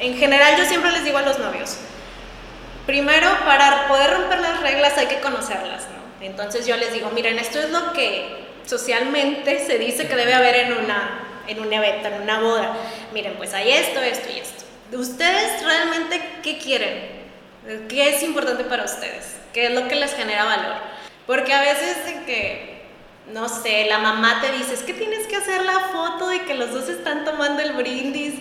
en general yo siempre les digo a los novios, primero para poder romper las reglas hay que conocerlas, ¿no? Entonces yo les digo, miren, esto es lo que socialmente se dice que debe haber en, una, en un evento, en una boda. Miren, pues hay esto, esto y esto. ¿Ustedes realmente qué quieren? ¿Qué es importante para ustedes? ¿Qué es lo que les genera valor? Porque a veces que, no sé, la mamá te dice, es que tienes que hacer la foto de que los dos están tomando el brindis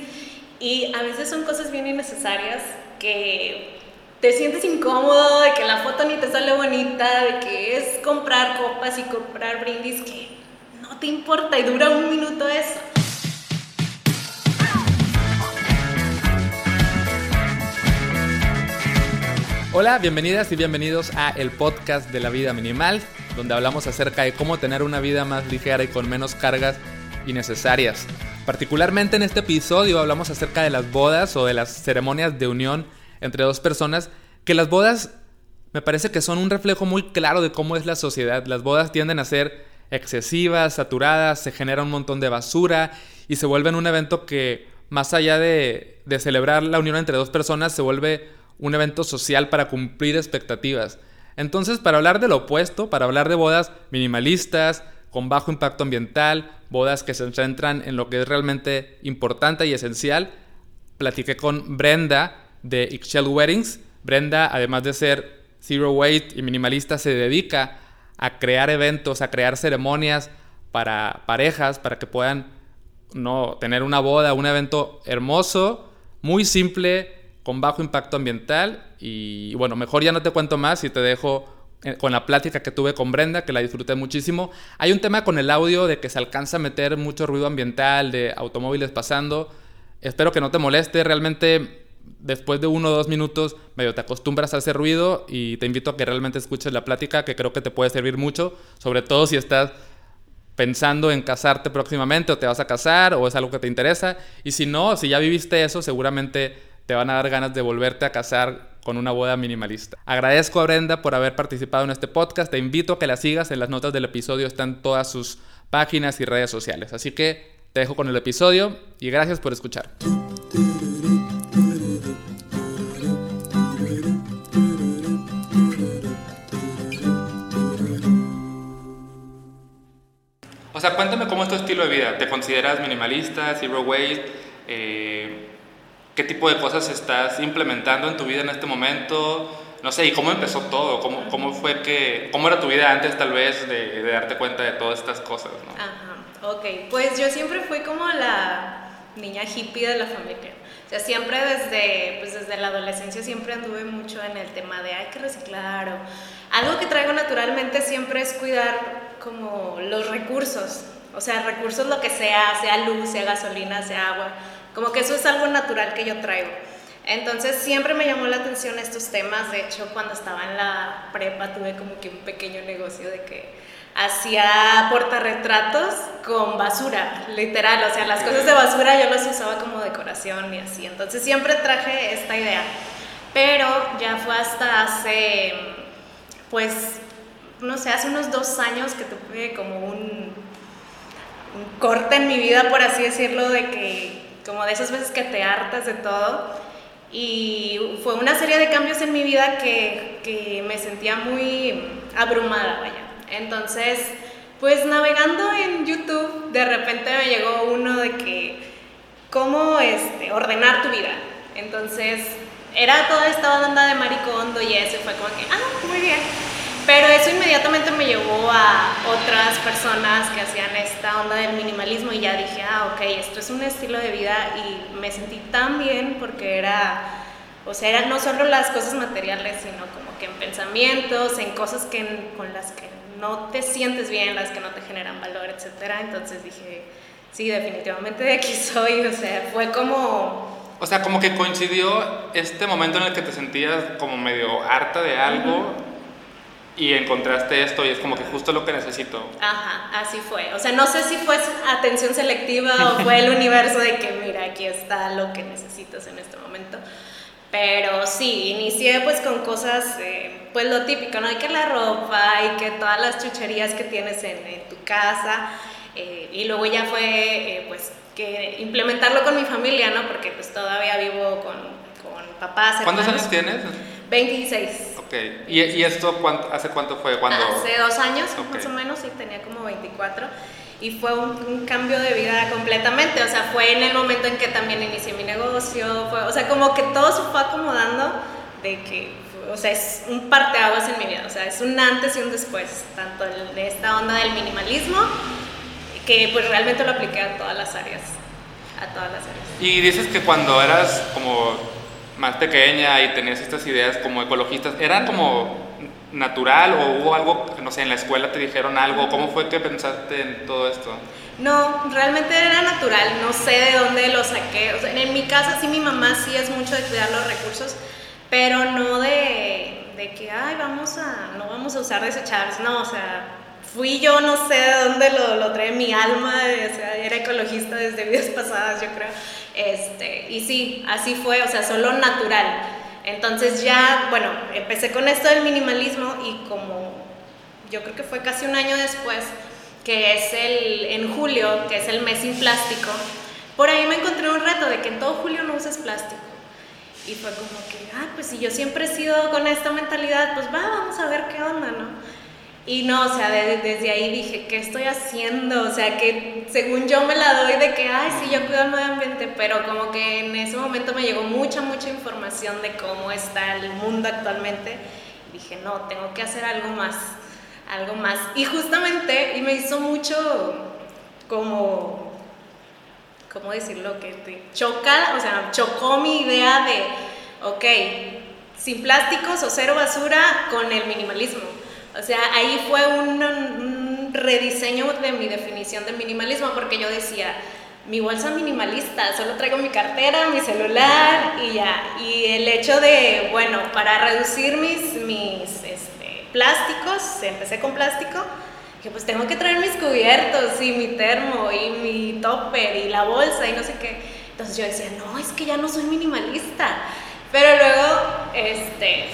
y a veces son cosas bien innecesarias que te sientes incómodo, de que la foto ni te sale bonita, de que es comprar copas y comprar brindis que no te importa y dura un minuto eso. Hola, bienvenidas y bienvenidos a el podcast de la vida minimal, donde hablamos acerca de cómo tener una vida más ligera y con menos cargas innecesarias. Particularmente en este episodio hablamos acerca de las bodas o de las ceremonias de unión entre dos personas, que las bodas me parece que son un reflejo muy claro de cómo es la sociedad. Las bodas tienden a ser excesivas, saturadas, se genera un montón de basura y se vuelven un evento que, más allá de, celebrar la unión entre dos personas, se vuelve un evento social para cumplir expectativas. Entonces, para hablar de lo opuesto, para hablar de bodas minimalistas, con bajo impacto ambiental, bodas que se centran en lo que es realmente importante y esencial, platiqué con Brenda de Excel Weddings. Brenda, además de ser zero weight y minimalista, se dedica a crear eventos, a crear ceremonias para parejas, para que puedan no tener una boda, un evento hermoso, muy simple, con bajo impacto ambiental. Y bueno, mejor ya no te cuento más y te dejo con la plática que tuve con Brenda, que la disfruté muchísimo. Hay un tema con el audio de que se alcanza a meter mucho ruido ambiental, de automóviles pasando. Espero que no te moleste, realmente después de uno o dos minutos medio te acostumbras a ese ruido y te invito a que realmente escuches la plática que creo que te puede servir mucho, sobre todo si estás pensando en casarte próximamente o te vas a casar o es algo que te interesa y si no, si ya viviste eso, seguramente te van a dar ganas de volverte a casar con una boda minimalista. Agradezco a Brenda por haber participado en este podcast. Te invito a que la sigas. En las notas del episodio están todas sus páginas y redes sociales. Así que te dejo con el episodio y gracias por escuchar. O sea, cuéntame cómo es tu estilo de vida. ¿Te consideras minimalista, zero waste? Eh, qué tipo de cosas estás implementando en tu vida en este momento, no sé, y cómo empezó todo, cómo, cómo fue que, cómo era tu vida antes tal vez de, darte cuenta de todas estas cosas, ¿no? Ajá, ok, pues yo siempre fui como la niña hippie de la familia. O sea, siempre desde, pues desde la adolescencia siempre anduve mucho en el tema de hay que reciclar o algo que traigo naturalmente siempre es cuidar como los recursos. O sea, recursos lo que sea, sea luz, sea gasolina, sea agua como que eso es algo natural que yo traigo. Entonces siempre me llamó la atención estos temas. De hecho, cuando estaba en la prepa tuve como que un pequeño negocio de que hacía portarretratos con basura, literal. O sea, las cosas de basura yo las usaba como decoración y así. Entonces siempre traje esta idea. Pero ya fue hasta hace, pues, no sé, hace unos dos años que tuve como un, un corte en mi vida, por así decirlo, de que como de esas veces que te hartas de todo. Y fue una serie de cambios en mi vida que, que me sentía muy abrumada, vaya. Entonces, pues navegando en YouTube, de repente me llegó uno de que, ¿cómo este, ordenar tu vida? Entonces, era toda esta onda de maricondo y eso, fue como que, ah, muy bien. Pero eso inmediatamente me llevó a otras personas que hacían esta onda del minimalismo y ya dije, ah, ok, esto es un estilo de vida y me sentí tan bien porque era, o sea, eran no solo las cosas materiales, sino como que en pensamientos, en cosas que, con las que no te sientes bien, las que no te generan valor, etc. Entonces dije, sí, definitivamente de aquí soy, o sea, fue como... O sea, como que coincidió este momento en el que te sentías como medio harta de algo y encontraste esto y es como que justo lo que necesito. Ajá, así fue. O sea, no sé si fue atención selectiva o fue el universo de que, mira, aquí está lo que necesitas en este momento. Pero sí, inicié pues con cosas, eh, pues lo típico, ¿no? Hay que la ropa y que todas las chucherías que tienes en, tu casa. Eh, y luego ya fue, eh, pues, que implementarlo con mi familia, ¿no? Porque pues todavía vivo con, con papás. ¿Cuántos años tienes? 26. Ok, ¿y, y esto hace cuánto fue? cuando Hace dos años, más o menos, sí, tenía como 24 y fue un, cambio de vida completamente, o sea, fue en el momento en que también inicié mi negocio, fue, o sea, como que todo se fue acomodando de que, o sea, es un parteaguas en mi vida, o sea, es un antes y un después, tanto de esta onda del minimalismo, que pues realmente lo apliqué a todas las áreas, a todas las áreas. Y dices que cuando eras como más pequeña y tenías estas ideas como ecologistas, ¿eran como natural o hubo algo, no sé, en la escuela te dijeron algo? ¿Cómo fue que pensaste en todo esto? No, realmente era natural, no sé de dónde lo saqué. O sea, en mi casa sí mi mamá sí es mucho de cuidar los recursos, pero no de, de que, ay, vamos a, no vamos a usar desechables, no, o sea, fui yo, no sé de dónde lo, lo trae mi alma, o sea, era ecologista desde vidas pasadas, yo creo. Este, y sí, así fue, o sea, solo natural. Entonces ya, bueno, empecé con esto del minimalismo y como yo creo que fue casi un año después, que es el, en julio, que es el mes sin plástico, por ahí me encontré un reto de que en todo julio no uses plástico. Y fue como que, ah, pues si yo siempre he sido con esta mentalidad, pues va, vamos a ver qué onda, ¿no? Y no, o sea, desde ahí dije, ¿qué estoy haciendo? O sea, que según yo me la doy de que, ay, sí, yo cuido el medio ambiente, pero como que en ese momento me llegó mucha, mucha información de cómo está el mundo actualmente. Dije, no, tengo que hacer algo más, algo más. Y justamente, y me hizo mucho como, ¿cómo decirlo? Que choca, o sea, chocó mi idea de, ok, sin plásticos o cero basura con el minimalismo o sea, ahí fue un, rediseño de mi definición de minimalismo, porque yo decía, mi bolsa minimalista, solo traigo mi cartera, mi celular y ya. Y el hecho de, bueno, para reducir mis, mis este, plásticos, empecé con plástico, que pues tengo que traer mis cubiertos y mi termo y mi topper y la bolsa y no sé qué. Entonces yo decía, no, es que ya no soy minimalista. Pero luego, este,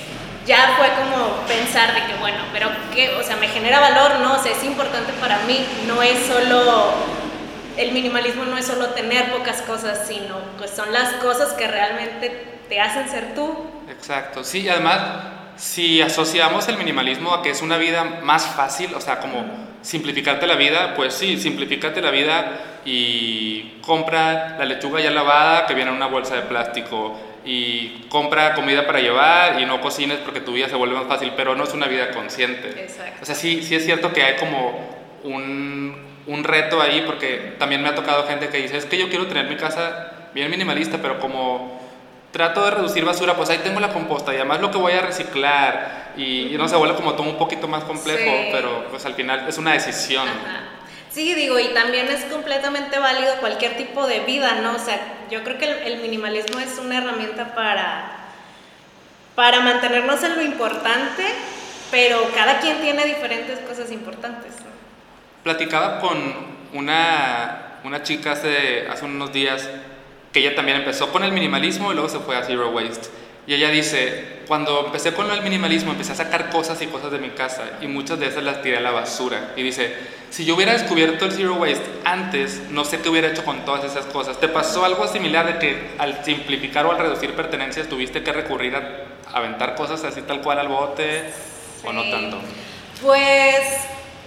ya fue como pensar de que, bueno, pero qué, o sea, me genera valor, no, o sea, es importante para mí, no es solo, el minimalismo no es solo tener pocas cosas, sino pues son las cosas que realmente te hacen ser tú. Exacto, sí, y además, si asociamos el minimalismo a que es una vida más fácil, o sea, como simplificarte la vida, pues sí, simplificate la vida y compra la lechuga ya lavada que viene en una bolsa de plástico y compra comida para llevar y no cocines porque tu vida se vuelve más fácil, pero no es una vida consciente. Exacto. O sea, sí, sí es cierto que hay como un, un reto ahí porque también me ha tocado gente que dice, es que yo quiero tener mi casa bien minimalista, pero como trato de reducir basura, pues ahí tengo la composta y además lo que voy a reciclar y, no se vuelve como todo un poquito más complejo, pero pues al final es una decisión. Sí, digo, y también es completamente válido cualquier tipo de vida, ¿no? O sea, yo creo que el, minimalismo es una herramienta para, para mantenernos en lo importante, pero cada quien tiene diferentes cosas importantes. Platicaba con una, una chica hace, hace unos días que ella también empezó con el minimalismo y luego se fue a Zero Waste. Y ella dice, cuando empecé con el minimalismo empecé a sacar cosas y cosas de mi casa y muchas de esas las tiré a la basura. Y dice, si yo hubiera descubierto el Zero Waste antes, no sé qué hubiera hecho con todas esas cosas. ¿Te pasó algo similar de que al simplificar o al reducir pertenencias tuviste que recurrir a aventar cosas así tal cual al bote o no tanto? Pues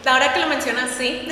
ahora que lo mencionas, sí.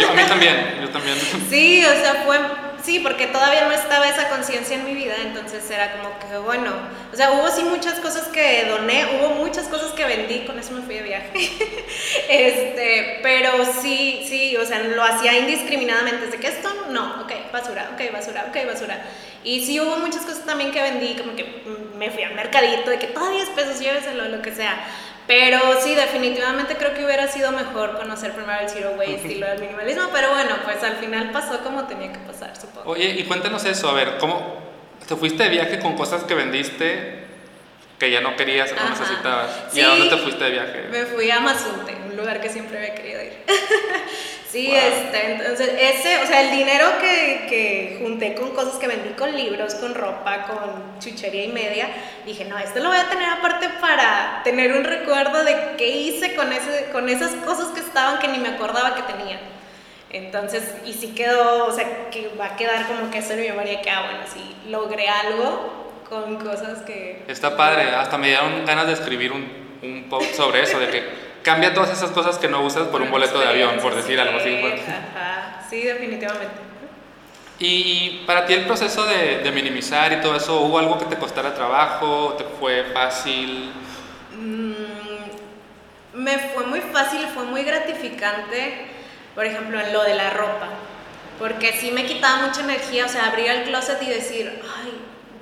Yo, a mí también, yo también. Sí, o sea, fue Sí, porque todavía no estaba esa conciencia en mi vida, entonces era como que, bueno, o sea, hubo sí muchas cosas que doné, hubo muchas cosas que vendí, con eso me fui de viaje, este, pero sí, sí, o sea, lo hacía indiscriminadamente, desde que esto, no, ok, basura, ok, basura, ok, basura. Y sí hubo muchas cosas también que vendí, como que me fui al mercadito, de que todos 10 pesos, lléveselo, lo que sea. Pero sí, definitivamente creo que hubiera sido mejor conocer primero el zero waste y lo del minimalismo, pero bueno, pues al final pasó como tenía que pasar, supongo. Oye, y cuéntanos eso, a ver, ¿cómo te fuiste de viaje con cosas que vendiste que ya no querías o no necesitabas? ¿Y a dónde te fuiste de viaje? Me fui a Mazunte, un lugar que siempre había querido ir. Sí, este, entonces ese, o sea, el dinero que, que, junté con cosas que vendí, con libros, con ropa, con chuchería y media, dije, no, esto lo voy a tener aparte para tener un recuerdo de qué hice con, ese, con esas cosas que estaban que ni me acordaba que tenía. Entonces, y sí quedó, o sea, que va a quedar como que eso en mi memoria que, ah, bueno, sí, logré algo con cosas que... Está padre, hasta me dieron ganas de escribir un, un post sobre eso, de que cambia todas esas cosas que no usas por un boleto de avión, por decir algo así. Ajá, sí, definitivamente. Y para ti el proceso de, de, minimizar y todo eso, ¿hubo algo que te costara trabajo? ¿Te fue fácil? Mm, me fue muy fácil, fue muy gratificante, por ejemplo, en lo de la ropa, porque sí me quitaba mucha energía, o sea, abrir el closet y decir, ay,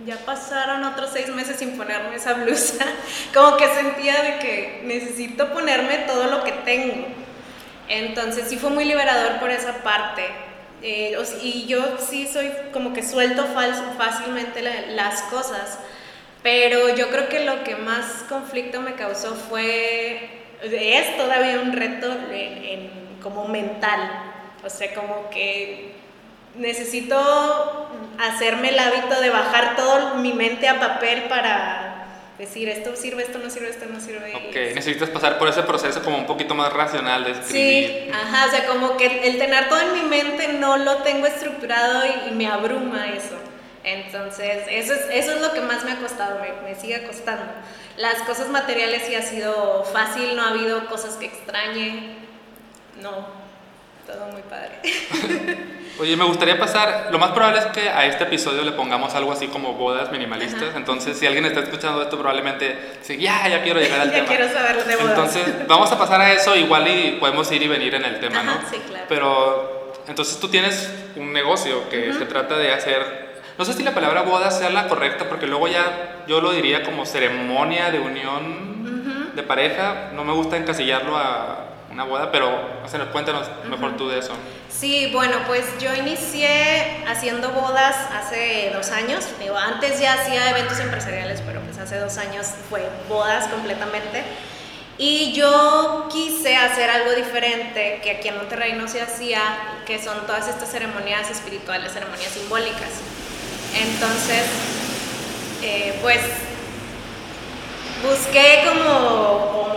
ya pasaron otros seis meses sin ponerme esa blusa, como que sentía de que necesito ponerme todo lo que tengo. Entonces sí fue muy liberador por esa parte. Eh, y yo sí soy como que suelto fácilmente las cosas, pero yo creo que lo que más conflicto me causó fue, es todavía un reto como mental, o sea, como que necesito hacerme el hábito de bajar todo mi mente a papel para decir esto sirve, esto no sirve, esto no sirve. Ok, necesitas pasar por ese proceso como un poquito más racional de escribir. Sí, ajá, o sea, como que el tener todo en mi mente no lo tengo estructurado y, me abruma eso. Entonces, eso es, eso es lo que más me ha costado, me, me sigue costando. Las cosas materiales sí ha sido fácil, no ha habido cosas que extrañe, no, todo muy padre. Oye, me gustaría pasar, lo más probable es que a este episodio le pongamos algo así como bodas minimalistas, entonces si alguien está escuchando esto probablemente dice, ya, ya quiero llegar al ya tema. quiero saber de bodas. Entonces vamos a pasar a eso, igual y podemos ir y venir en el tema, ¿no? Sí, claro. Pero entonces tú tienes un negocio que se trata de hacer, no sé si la palabra boda sea la correcta, porque luego ya yo lo diría como ceremonia de unión de pareja, no me gusta encasillarlo a una boda, pero o sea, cuéntanos mejor tú de eso. Sí, bueno, pues yo inicié haciendo bodas hace dos años. Digo, antes ya hacía eventos empresariales, pero pues hace dos años fue bodas completamente. Y yo quise hacer algo diferente que aquí en Monterrey no se hacía, que son todas estas ceremonias espirituales, ceremonias simbólicas. Entonces, eh, pues busqué como, como,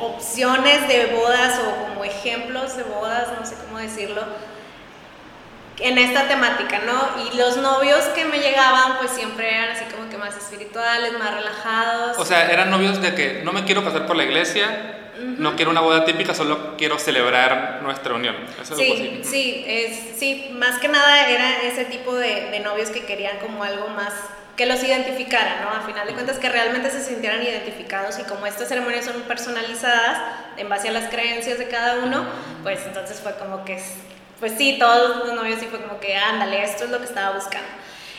opciones de bodas o como ejemplos de bodas, no sé cómo decirlo, en esta temática, ¿no? Y los novios que me llegaban pues siempre eran así como que más espirituales, más relajados. O sea, eran novios de que no me quiero casar por la iglesia, no quiero una boda típica, solo quiero celebrar nuestra unión. sí, sí, es, sí, más que nada era ese tipo de, de novios que querían como algo más que los identificaran, ¿no? A final de cuentas que realmente se sintieran identificados y como estas ceremonias son personalizadas en base a las creencias de cada uno, pues entonces fue como que, pues sí, todos los novios sí fue como que, ándale, esto es lo que estaba buscando.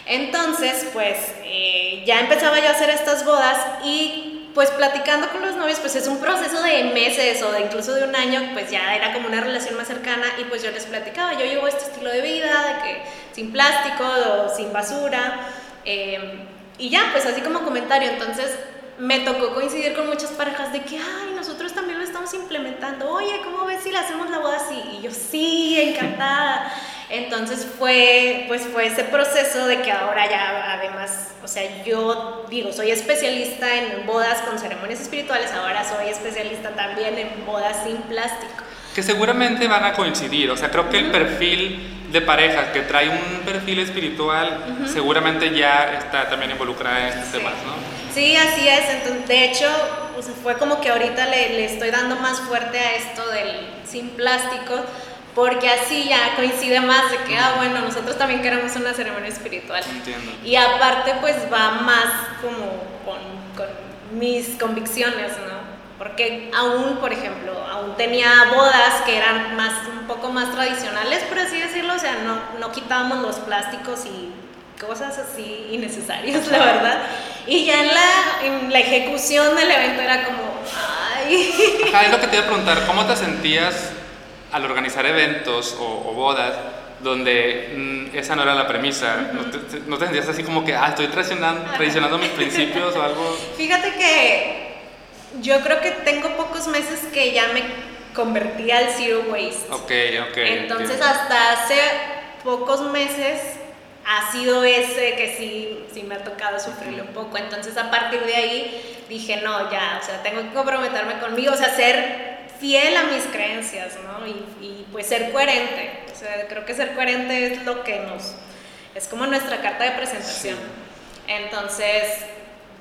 Entonces, pues eh, ya empezaba yo a hacer estas bodas y pues platicando con los novios, pues es un proceso de meses o de incluso de un año, pues ya era como una relación más cercana y pues yo les platicaba, yo llevo este estilo de vida, de que sin plástico o sin basura, Em, y ya, pues así como comentario, entonces me tocó coincidir con muchas parejas de que, ay, nosotros también lo estamos implementando, oye, ¿cómo ves si le hacemos la boda así? Y yo, sí, encantada. Entonces fue, pues fue ese proceso de que ahora ya, además, o sea, yo digo, soy especialista en bodas con ceremonias espirituales, ahora soy especialista también en bodas sin plástico. Que seguramente van a coincidir, o sea, creo que el perfil de parejas que trae un perfil espiritual, seguramente ya está también involucrada en estos temas, ¿no? Sí, así es. Entonces, de hecho, fue como que ahorita le, le, estoy dando más fuerte a esto del sin plástico, porque así ya coincide más de que, ah, bueno, nosotros también queremos una ceremonia espiritual. Entiendo. Y aparte, pues va más como con, con mis convicciones, ¿no? Porque aún, por ejemplo, aún tenía bodas que eran más, un poco más tradicionales, por así decirlo, o sea, no, no quitábamos los plásticos y cosas así innecesarias, la verdad. Y ya en la, en la ejecución del evento era como, ay. Ajá, es lo que te iba a preguntar, ¿cómo te sentías al organizar eventos o, bodas donde mm, esa no era la premisa? ¿No, te, ¿No, te, sentías así como que, ah, estoy traicionando, traicionando mis principios o algo? Fíjate que yo creo que tengo pocos meses que ya me convertí al zero waste. Ok, ok. Entonces hasta hace pocos meses ha sido ese que sí, sí me ha tocado sufrirle un poco. Entonces a partir de ahí dije, no, ya, o sea, tengo que comprometerme conmigo, o sea, ser fiel a mis creencias, ¿no? Y, y, pues ser coherente. O sea, creo que ser coherente es lo que nos... Es como nuestra carta de presentación. Entonces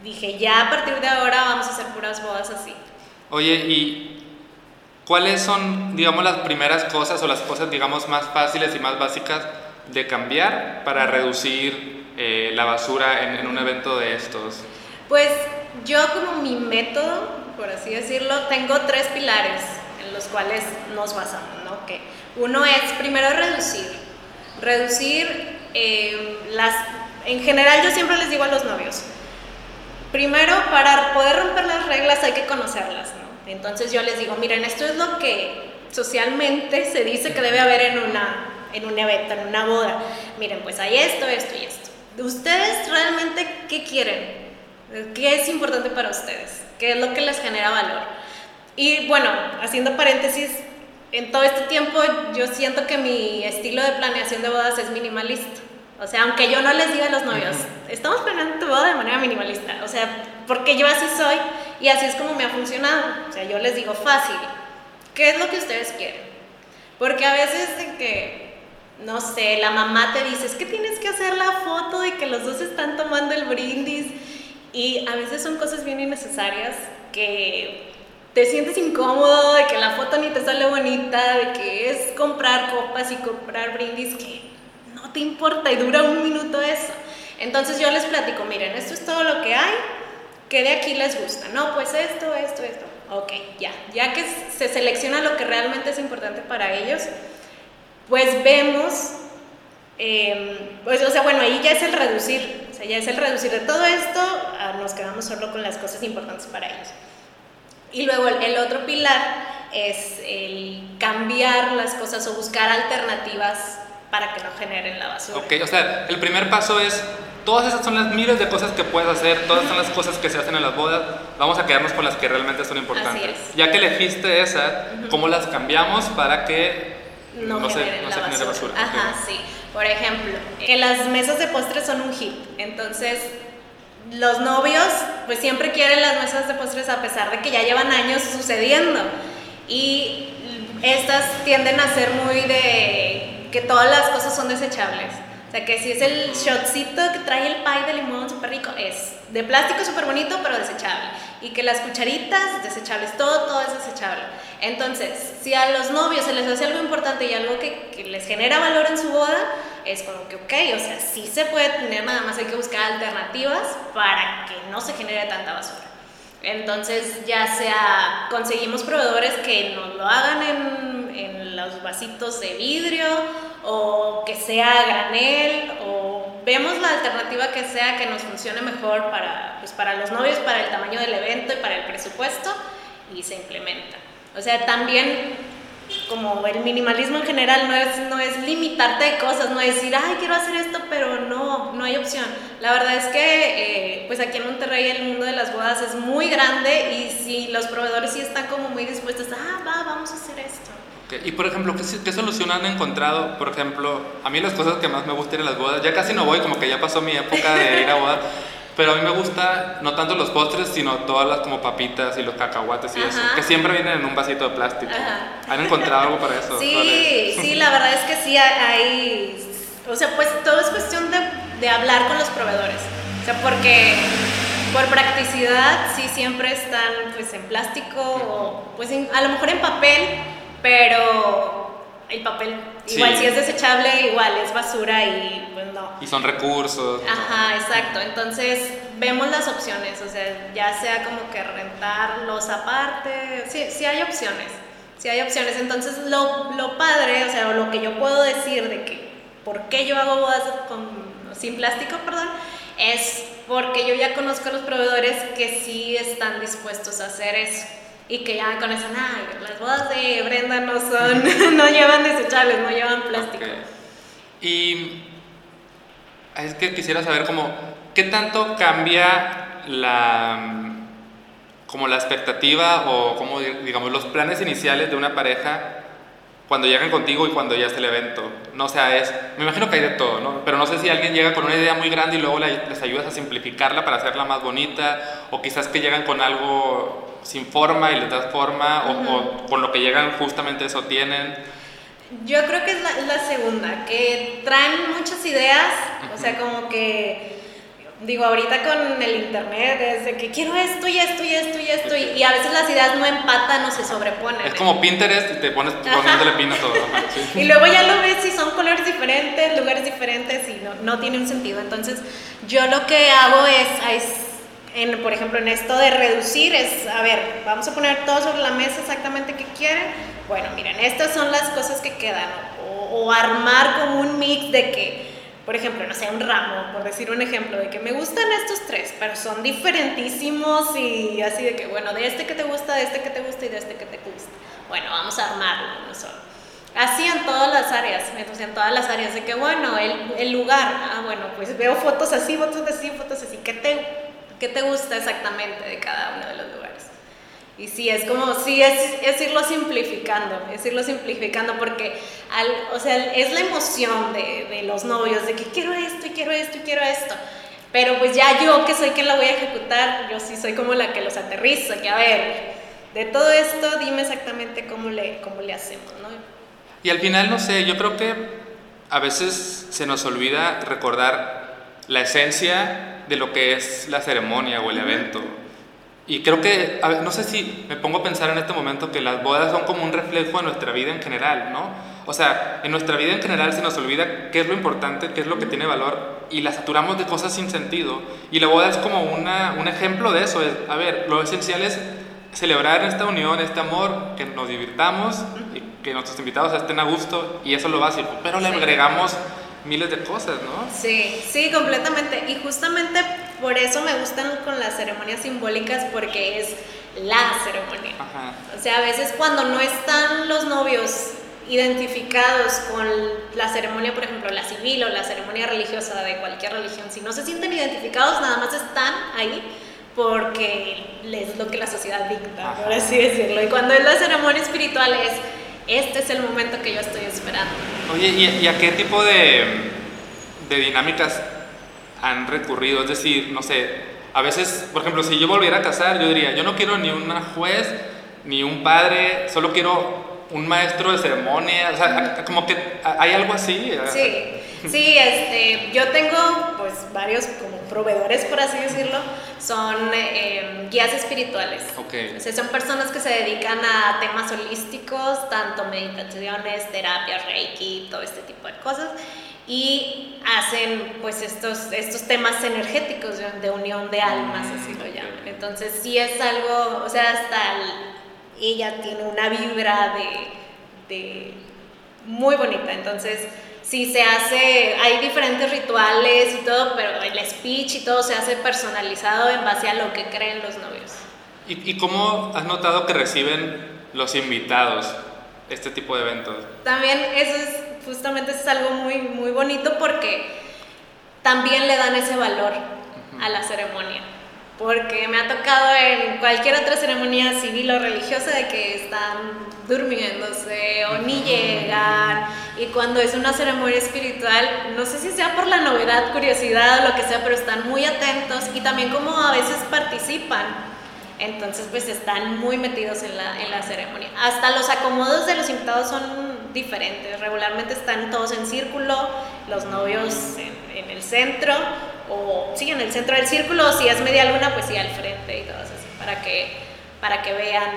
dije, ya a partir de ahora vamos a hacer puras bodas así. Oye, ¿y cuáles son, digamos, las primeras cosas o las cosas, digamos, más fáciles y más básicas de cambiar para reducir eh, la basura en, en un evento de estos? Pues yo como mi método, por así decirlo, tengo tres pilares en los cuales nos basamos, ¿no? Que uno es primero reducir, reducir eh, las, en general yo siempre les digo a los novios, primero para poder romper las reglas hay que conocerlas, ¿no? Entonces yo les digo, miren, esto es lo que socialmente se dice que debe haber en, una, en un evento, en una boda. Miren, pues hay esto, esto y esto. ¿Ustedes realmente qué quieren? ¿Qué es importante para ustedes? ¿Qué es lo que les genera valor? Y bueno, haciendo paréntesis, en todo este tiempo yo siento que mi estilo de planeación de bodas es minimalista. O sea, aunque yo no les diga a los novios, estamos planeando tu boda de manera minimalista. O sea, porque yo así soy y así es como me ha funcionado. O sea, yo les digo fácil, ¿qué es lo que ustedes quieren? Porque a veces de que, no sé, la mamá te dice, es que tienes que hacer la foto de que los dos están tomando el brindis y a veces son cosas bien innecesarias que te sientes incómodo, de que la foto ni te sale bonita, de que es comprar copas y comprar brindis que no te importa y dura un minuto eso. Entonces yo les platico, miren, esto es todo lo que hay, que de aquí les gusta. No, pues esto, esto, esto. Ok, ya. Ya que se selecciona lo que realmente es importante para ellos, pues vemos, eh, pues, o sea, bueno, ahí ya es el reducir ya es el reducir de todo esto, nos quedamos solo con las cosas importantes para ellos. Y luego el, otro pilar es el cambiar las cosas o buscar alternativas para que no generen la basura. Ok, o sea, el primer paso es, todas esas son las miles de cosas que puedes hacer, todas son las cosas que se hacen en las bodas, vamos a quedarnos con las que realmente son importantes. Ya que elegiste esa, ¿cómo las cambiamos para que no, se, genere basura? Ajá, sí. Por ejemplo, que las mesas de postres son un hit. Entonces, los novios pues siempre quieren las mesas de postres a pesar de que ya llevan años sucediendo. Y estas tienden a ser muy de que todas las cosas son desechables. O sea, que si es el shotcito que trae el pie de limón súper rico, es de plástico súper bonito, pero desechable. Y que las cucharitas desechables, todo, todo es desechable. Entonces, si a los novios se les hace algo importante y algo que, que les genera valor en su boda, es como que, ok, o sea, sí se puede tener, nada más hay que buscar alternativas para que no se genere tanta basura. Entonces, ya sea conseguimos proveedores que nos lo hagan en, en los vasitos de vidrio o que sea granel o vemos la alternativa que sea que nos funcione mejor para, pues, para los novios, para el tamaño del evento y para el presupuesto y se implementa. O sea, también como el minimalismo en general no es, no es limitarte de cosas, no es decir, ay, quiero hacer esto, pero no, no hay opción. La verdad es que, eh, pues aquí en Monterrey el mundo de las bodas es muy grande y si los proveedores sí están como muy dispuestos, ah, va, vamos a hacer esto. Y por ejemplo, ¿qué, ¿qué, solución han encontrado? Por ejemplo, a mí las cosas que más me gustan en las bodas, ya casi no voy, como que ya pasó mi época de ir a bodas, pero a mí me gusta no tanto los postres, sino todas las como papitas y los cacahuates y eso, que siempre vienen en un vasito de plástico. ¿Han encontrado algo para eso? Sí, sí, la verdad es que sí hay, o sea, pues todo es cuestión de, de hablar con los proveedores, o sea, porque por practicidad sí siempre están pues en plástico o pues a lo mejor en papel, pero el papel igual si es desechable, igual es basura y pues no. Y son recursos. Ajá, exacto. Entonces vemos las opciones, o sea, ya sea como que rentarlos aparte, sí, sí hay opciones, sí hay opciones. Entonces lo, lo padre, o sea, lo que yo puedo decir de que por qué yo hago bodas con, sin plástico, perdón, es porque yo ya conozco a los proveedores que sí están dispuestos a hacer eso y que ya con eso, nada, las bodas de Brenda no son, no llevan desechables, no llevan plástico. Y es que quisiera saber como, ¿qué tanto cambia la como la expectativa o como digamos los planes iniciales de una pareja cuando llegan contigo y cuando ya está el evento. No sea, es, me imagino que hay de todo, ¿no? Pero no sé si alguien llega con una idea muy grande y luego les ayudas a simplificarla para hacerla más bonita, o quizás que llegan con algo sin forma y les das forma, o, con lo que llegan justamente eso tienen. Yo creo que es la, segunda, que traen muchas ideas, o sea, como que digo, ahorita con el internet es de que quiero esto y esto y esto y esto y, a veces las ideas no empatan o se sobreponen. Es como Pinterest y te pones poniéndole pin a todo. y luego ya lo ves y son colores diferentes, lugares diferentes y no, no tiene un sentido. Entonces yo lo que hago es, en, por ejemplo, en esto de reducir es, a ver, vamos a poner todo sobre la mesa exactamente que quieren. Bueno, miren, estas son las cosas que quedan. O, o armar como un mix de que por ejemplo, no sé, un ramo, por decir un ejemplo, de que me gustan estos tres, pero son diferentísimos y así de que, bueno, de este que te gusta, de este que te gusta y de este que te gusta. Bueno, vamos a armarlo uno solo. Así en todas las áreas, entonces en todas las áreas de que, bueno, el, el lugar, ah, bueno, pues veo fotos así, fotos así, fotos así, ¿qué te, qué te gusta exactamente de cada uno de los lugares? Y sí, es como, sí, es, es irlo simplificando, es irlo simplificando porque, al, o sea, es la emoción de, de, los novios, de que quiero esto y quiero esto y quiero esto. Pero pues ya yo que soy quien la voy a ejecutar, yo sí soy como la que los aterriza, que a ver, de todo esto dime exactamente cómo le, cómo le hacemos, ¿no? Y al final, no sé, yo creo que a veces se nos olvida recordar la esencia de lo que es la ceremonia o el evento. Y creo que, no sé si me pongo a pensar en este momento que las bodas son como un reflejo de nuestra vida en general, ¿no? O sea, en nuestra vida en general se nos olvida qué es lo importante, qué es lo que tiene valor y la saturamos de cosas sin sentido. Y la boda es como una, un ejemplo de eso. Es, a ver, lo esencial es celebrar esta unión, este amor, que nos divirtamos, y que nuestros invitados estén a gusto y eso es lo básico. Pero le agregamos miles de cosas, ¿no? Sí, sí, completamente. Y justamente por eso me gustan con las ceremonias simbólicas porque es la ceremonia. O sea, a veces cuando no están los novios identificados con la ceremonia, por ejemplo, la civil o la ceremonia religiosa de cualquier religión, si no se sienten identificados, nada más están ahí porque es lo que la sociedad dicta, por así decirlo. Y cuando es la ceremonia espiritual es, este es el momento que yo estoy esperando. Oye, ¿y, a qué tipo de, de dinámicas han recurrido. Es decir, no sé, a veces, por ejemplo, si yo volviera a casar, yo diría, yo no quiero ni una juez, ni un padre, solo quiero un maestro de ceremonia, o sea, como que hay algo así. Sí, sí, este, yo tengo pues varios como proveedores, por así decirlo, son eh, guías espirituales. Okay. O sea, son personas que se dedican a temas holísticos, tanto meditaciones, terapias, reiki, todo este tipo de cosas y hacen pues estos, estos temas energéticos de, unión de almas, así lo llaman. Entonces sí es algo, o sea, hasta ella tiene una vibra de, de muy bonita, entonces sí se hace, hay diferentes rituales y todo, pero el speech y todo se hace personalizado en base a lo que creen los novios. ¿Y, y cómo has notado que reciben los invitados este tipo de eventos? También eso es justamente es algo muy, muy bonito porque también le dan ese valor a la ceremonia. Porque me ha tocado en cualquier otra ceremonia civil o religiosa de que están durmiéndose o ni llegan. Y cuando es una ceremonia espiritual, no sé si sea por la novedad, curiosidad o lo que sea, pero están muy atentos y también como a veces participan. Entonces pues están muy metidos en la, en la ceremonia. Hasta los acomodos de los invitados son diferentes. Regularmente están todos en círculo, los novios en, el centro, o sí, en el centro del círculo, o si es media luna, pues sí, al frente y todo así, para que, para que vean,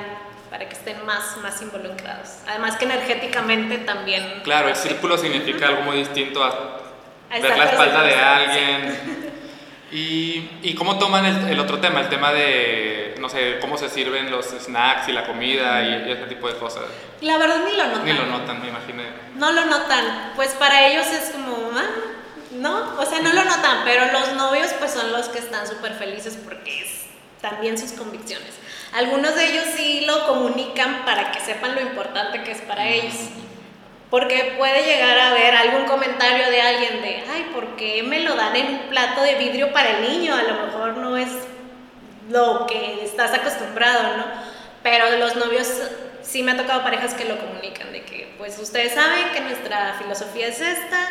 para que estén más, más involucrados. Además que energéticamente también... Claro, el círculo significa algo muy distinto a, ver la espalda de alguien. ¿Y, ¿Y, cómo toman el, otro tema, el tema de, no sé, cómo se sirven los snacks y la comida y, ese tipo de cosas? La verdad ni lo notan. Ni lo notan, me imaginé. No lo notan, pues para ellos es como, ah, ¿no? O sea, no lo notan, pero los novios pues son los que están súper felices porque es también sus convicciones. Algunos de ellos sí lo comunican para que sepan lo importante que es para ellos. Porque puede llegar a haber algún comentario de alguien de, ay, ¿por qué me lo dan en un plato de vidrio para el niño? A lo mejor no es lo que estás acostumbrado, ¿no? Pero los novios sí me ha tocado parejas que lo comunican, de que pues ustedes saben que nuestra filosofía es esta,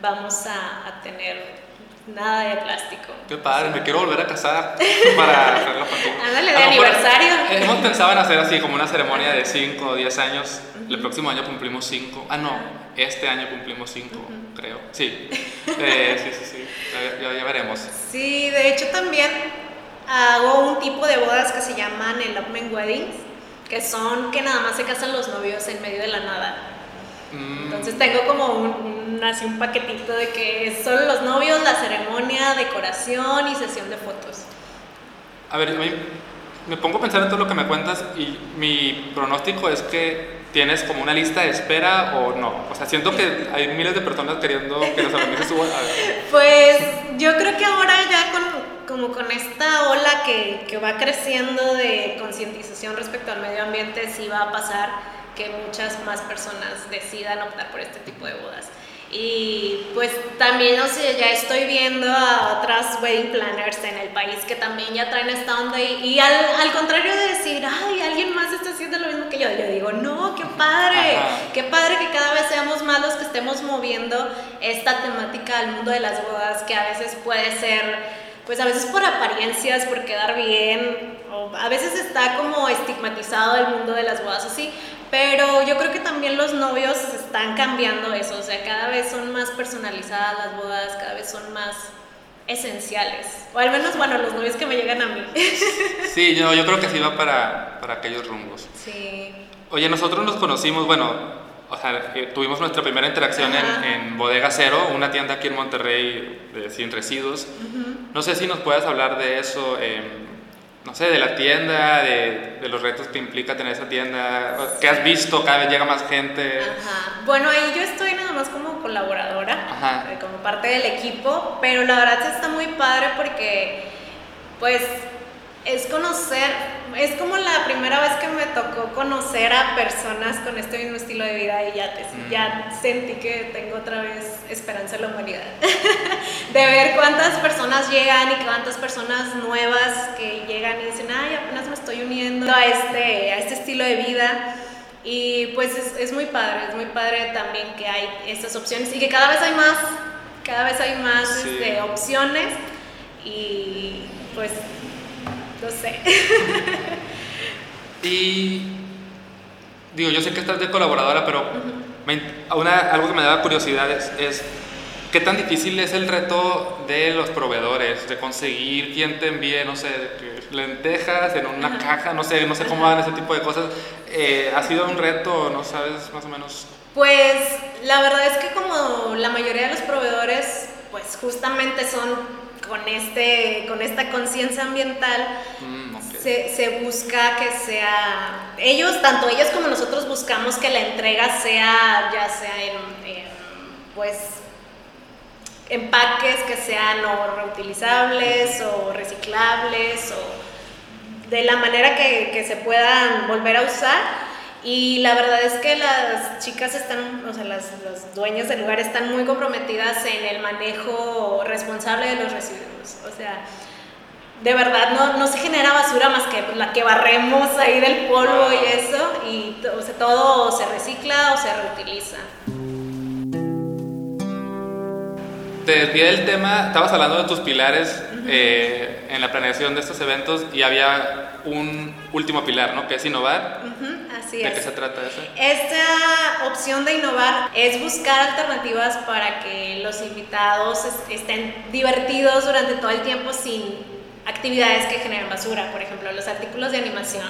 vamos a, a tener nada de plástico. Qué padre, me quiero volver a casar para hacerlo contigo. Ándale, de aniversario. Hemos pensado en hacer así como una ceremonia de 5 o 10 años. El próximo año cumplimos 5. Ah, no, este año cumplimos 5, creo. Sí. Eh, sí, sí, sí. Ya, ya, veremos. Sí, de hecho también hago un tipo de bodas que se llaman elopement weddings, que son que nada más se casan los novios en medio de la nada. Mm. Entonces tengo como un, así un paquetito de que son los novios, la ceremonia, decoración y sesión de fotos. A ver, me pongo a pensar en todo lo que me cuentas y mi pronóstico es que tienes como una lista de espera o no. O sea, siento que hay miles de personas queriendo que los alumnos suban. Pues yo creo que ahora ya con, como con esta ola que, que va creciendo de concientización respecto al medio ambiente, sí va a pasar que muchas más personas decidan optar por este tipo de bodas. Y pues también, o sea, ya estoy viendo a otras wedding planners en el país que también ya traen esta onda y, al, al, contrario de decir, ay, alguien más está haciendo lo mismo que yo, yo digo, no, qué padre, qué padre que cada vez seamos más los que estemos moviendo esta temática al mundo de las bodas, que a veces puede ser pues a veces por apariencias, por quedar bien, o a veces está como estigmatizado el mundo de las bodas así, pero yo creo que también los novios están cambiando eso, o sea, cada vez son más personalizadas las bodas, cada vez son más esenciales, o al menos, bueno, los novios que me llegan a mí. Sí, yo, yo creo que sí va para, para aquellos rumbos. Sí. Oye, nosotros nos conocimos, bueno, o sea, eh, tuvimos nuestra primera interacción en, en, Bodega Cero, una tienda aquí en Monterrey de, sin residuos. No sé si nos puedes hablar de eso, eh, no sé, de la tienda, de, de, los retos que implica tener esa tienda, ¿qué has visto? Cada vez llega más gente. Ajá. Bueno, ahí yo estoy nada más como colaboradora, eh, como parte del equipo, pero la verdad está muy padre porque, pues, es conocer, es como la primera vez que me tocó conocer a personas con este mismo estilo de vida y ya, te, ya sentí que tengo otra vez esperanza en la humanidad. de ver cuántas personas llegan y cuántas personas nuevas que llegan y dicen, ay, apenas me estoy uniendo a este, a este estilo de vida. Y pues es, es muy padre, es muy padre también que hay estas opciones y que cada vez hay más, cada vez hay más este, opciones y pues no sé. y digo, yo sé que estás de colaboradora, pero una, algo que me daba curiosidad es, qué tan difícil es el reto de los proveedores, de conseguir quien te envíe, no sé, lentejas en una caja, no sé, no sé cómo van ese tipo de cosas. Eh, ¿Ha sido un reto, no sabes más o menos? Pues la verdad es que como la mayoría de los proveedores, pues justamente son con, este, con esta conciencia ambiental mm, se, se, busca que sea, ellos, tanto ellos como nosotros buscamos que la entrega sea, ya sea en, pues, empaques que sean o reutilizables o reciclables o de la manera que, que se puedan volver a usar y la verdad es que las chicas están, o sea, las, las, dueñas del lugar están muy comprometidas en el manejo responsable de los residuos. O sea, de verdad no, no se genera basura más que la que barremos ahí del polvo y eso, y o sea, todo se recicla o se reutiliza. Te desvié del tema, estabas hablando de tus pilares eh, en la planeación de estos eventos y había un último pilar, ¿no? Que es innovar. así ¿De qué se trata eso? Esta opción de innovar es buscar alternativas para que los invitados estén divertidos durante todo el tiempo sin actividades que generen basura. Por ejemplo, los artículos de animación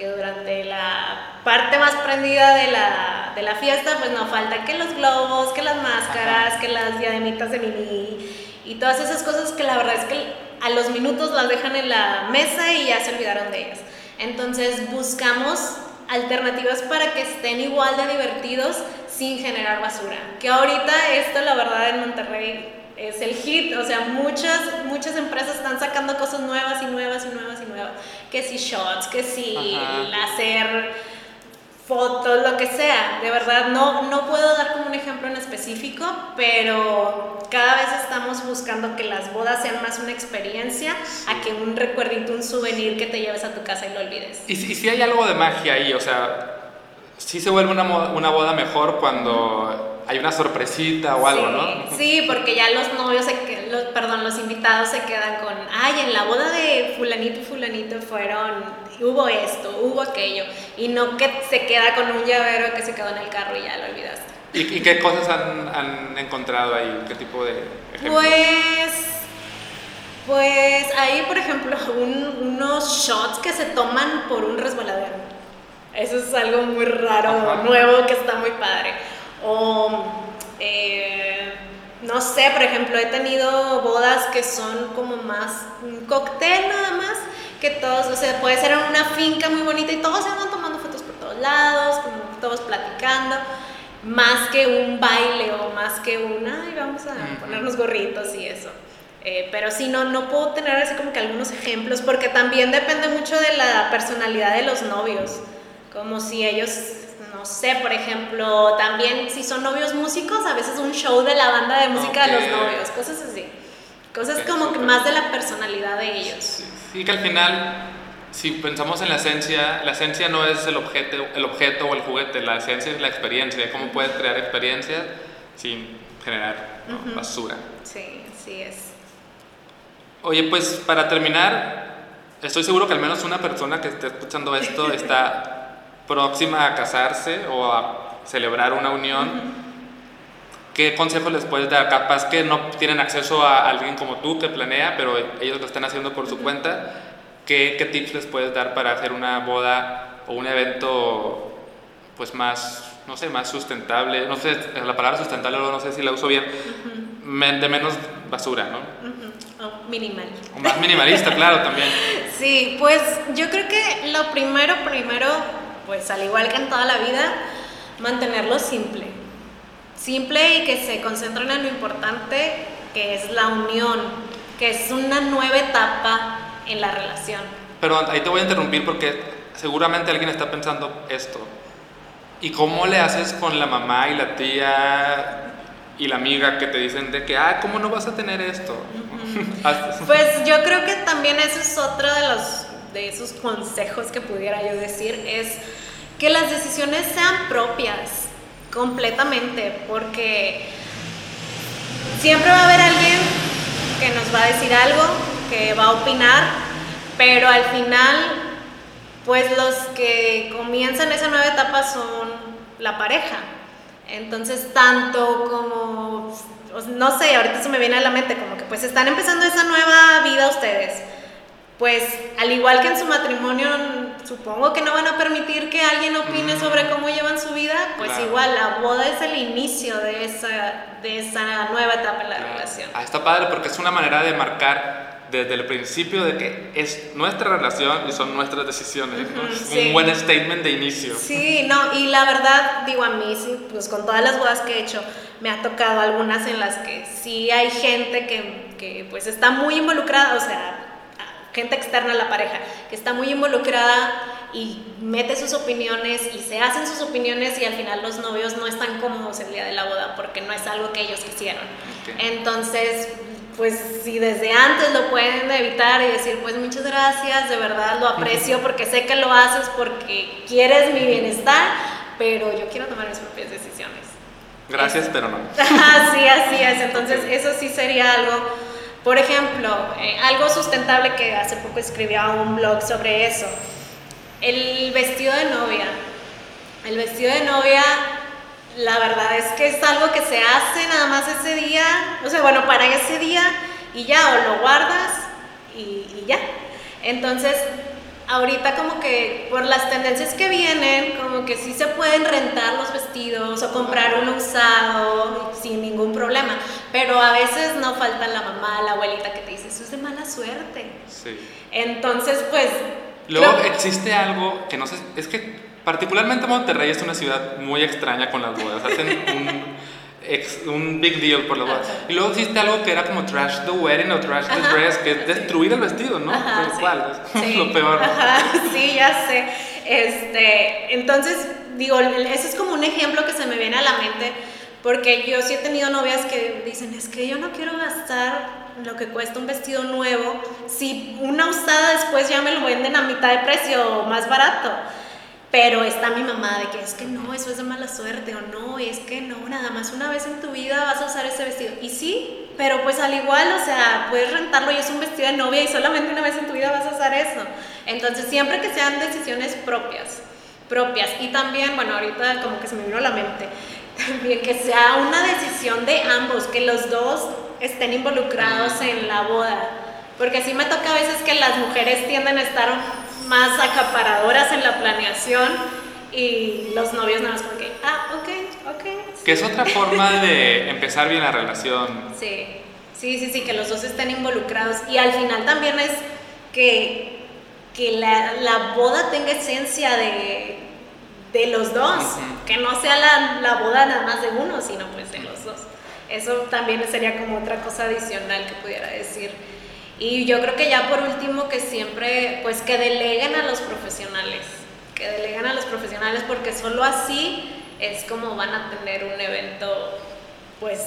que durante la parte más prendida de la, de la fiesta, pues no falta que los globos, que las máscaras, que las diademitas de Mimi y todas esas cosas que la verdad es que a los minutos las dejan en la mesa y ya se olvidaron de ellas. Entonces buscamos alternativas para que estén igual de divertidos sin generar basura. Que ahorita esto la verdad en Monterrey es el hit, o sea, muchas, muchas empresas están sacando cosas nuevas y nuevas y nuevas y nuevas, que si shots, que si hacer fotos, lo que sea, de verdad no, no puedo dar como un ejemplo en específico, pero cada vez estamos buscando que las bodas sean más una experiencia a que un recuerdito, un souvenir que te lleves a tu casa y lo olvides. Y si, si hay algo de magia ahí, o sea, sí se vuelve una, una boda mejor cuando hay una sorpresita o algo, ¿no? Sí, porque ya los novios, se, los, perdón, los invitados se quedan con, ay, en la boda de fulanito y fulanito fueron, hubo esto, hubo aquello, y no que se queda con un llavero que se quedó en el carro y ya lo olvidaste. ¿Y, qué cosas han, han, encontrado ahí? ¿Qué tipo de ejemplos? Pues, pues hay, por ejemplo, unos shots que se toman por un resbaladero. Eso es algo muy raro, nuevo, que está muy padre. O, eh, no sé, por ejemplo, he tenido bodas que son como más un cóctel nada más, que todos, o sea, puede ser en una finca muy bonita y todos se van tomando fotos por todos lados, como todos platicando, más que un baile o más que un, ay, vamos a ponernos gorritos y eso. Eh, pero si no, no puedo tener así como que algunos ejemplos, porque también depende mucho de la personalidad de los novios. Como si ellos, no sé, por ejemplo, también si son novios músicos, a veces un show de la banda de música de los novios, cosas así. Cosas como que más de la personalidad de ellos. Sí, que al final, si pensamos en la esencia, la esencia no es el objeto, el objeto o el juguete, la esencia es la experiencia, cómo puedes crear experiencias sin generar basura. Sí, sí es. Oye, pues para terminar, estoy seguro que al menos una persona que esté escuchando esto está próxima a casarse o a celebrar una unión, ¿qué consejos les puedes dar? Capaz que no tienen acceso a alguien como tú que planea, pero ellos lo están haciendo por su cuenta. ¿Qué, ¿Qué, tips les puedes dar para hacer una boda o un evento pues más, no sé, más sustentable? No sé, la palabra sustentable no sé si la uso bien, de menos basura, ¿no? minimal. O más minimalista, claro, también. Sí, pues yo creo que lo primero, primero pues al igual que en toda la vida, mantenerlo simple. Simple y que se concentren en lo importante, que es la unión, que es una nueva etapa en la relación. Pero ahí te voy a interrumpir porque seguramente alguien está pensando esto. ¿Y cómo le haces con la mamá y la tía y la amiga que te dicen de que, ah, ¿cómo no vas a tener esto? pues yo creo que también eso es otro de los de esos consejos que pudiera yo decir, es que las decisiones sean propias completamente, porque siempre va a haber alguien que nos va a decir algo, que va a opinar, pero al final, pues los que comienzan esa nueva etapa son la pareja. Entonces, tanto como, no sé, ahorita se me viene a la mente, como que pues están empezando esa nueva vida ustedes pues al igual que en su matrimonio, supongo que no van a permitir que alguien opine sobre cómo llevan su vida, pues igual la boda es el inicio de esa, de esa nueva etapa en la relación. Ah, está padre porque es una manera de marcar desde el principio de que es nuestra relación y son nuestras decisiones. Un buen statement de inicio. Sí, no, y la verdad, digo a mí, sí, pues con todas las bodas que he hecho, me ha tocado algunas en las que sí hay gente que, que pues está muy involucrada, o sea, gente externa a la pareja, que está muy involucrada y mete sus opiniones y se hacen sus opiniones y al final los novios no están cómodos el día de la boda porque no es algo que ellos quisieron. Entonces, pues si desde antes lo pueden evitar y decir, pues muchas gracias, de verdad lo aprecio porque sé que lo haces porque quieres mi bienestar, pero yo quiero tomar mis propias decisiones. Gracias, pero no. sí, así es. Entonces, eso sí sería algo por ejemplo, eh, algo sustentable que hace poco escribía un blog sobre eso, el vestido de novia. El vestido de novia, la verdad es que es algo que se hace nada más ese día, o sea, bueno, para ese día y ya, o lo guardas y, y ya. Entonces, ahorita como que por las tendencias que vienen, como que sí se pueden rentar los vestidos o comprar uno usado sin ningún problema, pero a veces no falta la mamá, la abuelita que te dice, eso es de mala suerte. Sí. Entonces, pues... Luego existe algo que no sé, es que particularmente Monterrey es una ciudad muy extraña con las bodas, hacen un un big deal por la boda. Y luego existe algo que era como trash the wedding o trash the dress, que es destruir el vestido, ¿no? Ajá, cual, es lo peor. sí, ya sé. Este, entonces, digo, ese es como un ejemplo que se me viene a la mente, porque yo sí he tenido novias que dicen, es que yo no quiero gastar lo que cuesta un vestido nuevo, si una usada después ya me lo venden a mitad de precio más barato. Pero está mi mamá de que es que no, eso es de mala suerte o no, es que no, nada más una vez en tu vida vas a usar ese vestido. Y sí, pero pues al igual, o sea, puedes rentarlo y es un vestido de novia y solamente una vez en tu vida vas a usar eso. Entonces, siempre que sean decisiones propias, propias. Y también, bueno, ahorita como que se me vino a la mente, también que sea una decisión de ambos, que los dos estén involucrados en la boda. Porque sí me toca a veces que las mujeres tienden a estar más acaparadoras en la planeación y los novios nada más como que, ah, ok, ok. Que es otra forma de empezar bien la relación. Sí, sí, sí, sí, que los dos estén involucrados. Y al final también es que, que la, la boda tenga esencia de, de los dos, que no sea la, la, boda nada más de uno, sino pues de los dos. Eso también sería como otra cosa adicional que pudiera decir. Y yo creo que ya por último que siempre, pues que deleguen a los profesionales, que deleguen a los profesionales porque solo así es como van a tener un evento, pues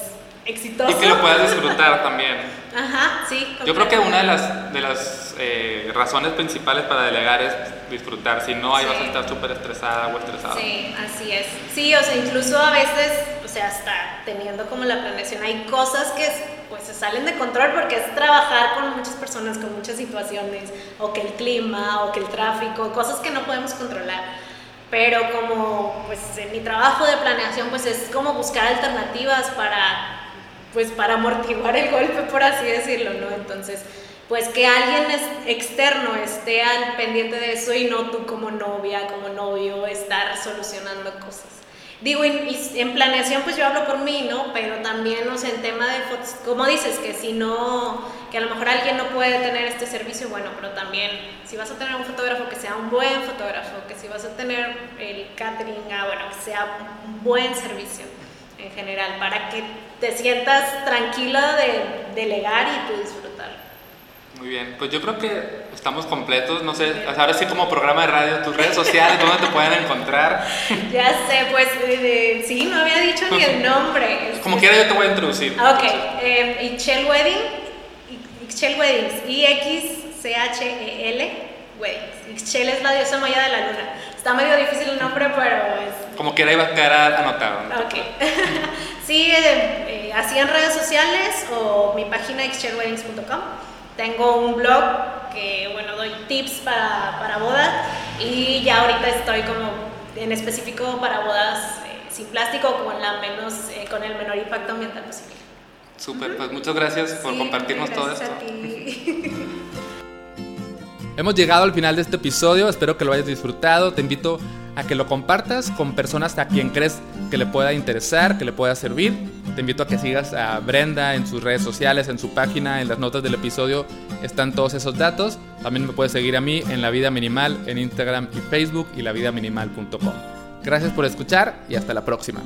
exitoso. Y que lo puedas disfrutar también. Ajá, sí. Yo creo que una de las, de las eh, razones principales para delegar es disfrutar, si no ahí vas a estar súper estresada o estresada. Sí, así es. Sí, o sea, incluso a veces, o sea, hasta teniendo como la planeación, hay cosas que pues se salen de control porque es trabajar con muchas personas, con muchas situaciones, o que el clima, o que el tráfico, cosas que no podemos controlar pero como pues en mi trabajo de planeación pues es como buscar alternativas para pues para amortiguar el golpe, por así decirlo, ¿no? Entonces, pues que alguien externo esté al pendiente de eso y no tú como novia, como novio, estar solucionando cosas. Digo, en, planeación pues yo hablo por mí, ¿no? Pero también, o sea, en tema de fotos, como dices, que si no, que a lo mejor alguien no puede tener este servicio, bueno, pero también si vas a tener un fotógrafo que sea un buen fotógrafo, que si vas a tener el catering, ah, bueno, que sea un buen servicio en general, para que te sientas tranquila de delegar y tú disfrutar. Muy bien, pues yo creo que estamos completos, no sé, ahora sí como programa de radio, tus redes sociales, ¿dónde te pueden encontrar? Ya sé, pues sí, no había dicho ni el nombre. Como quiera yo te voy a introducir. Ok, eh, Ixchel Wedding, Ixchel Weddings, I-X-C-H-E-L Weddings. Ixchel es la diosa maya de la luna. Está medio difícil el nombre, pero es... Como quiera iba a quedar anotado. Ok. sí, eh, eh, así en redes sociales o mi página xchelweddings.com. Tengo un blog que, bueno, doy tips para, para bodas y ya ahorita estoy como en específico para bodas eh, sin plástico con, la menos, con el menor impacto ambiental posible. Súper, pues muchas gracias por compartirnos todo esto. Hemos llegado al final de este episodio, espero que lo hayas disfrutado, te invito a que lo compartas con personas a quien crees que le pueda interesar, que le pueda servir. Te invito a que sigas a Brenda en sus redes sociales, en su página, en las notas del episodio están todos esos datos. También me puedes seguir a mí en La Vida Minimal en Instagram y Facebook y lavidaminimal.com. Gracias por escuchar y hasta la próxima.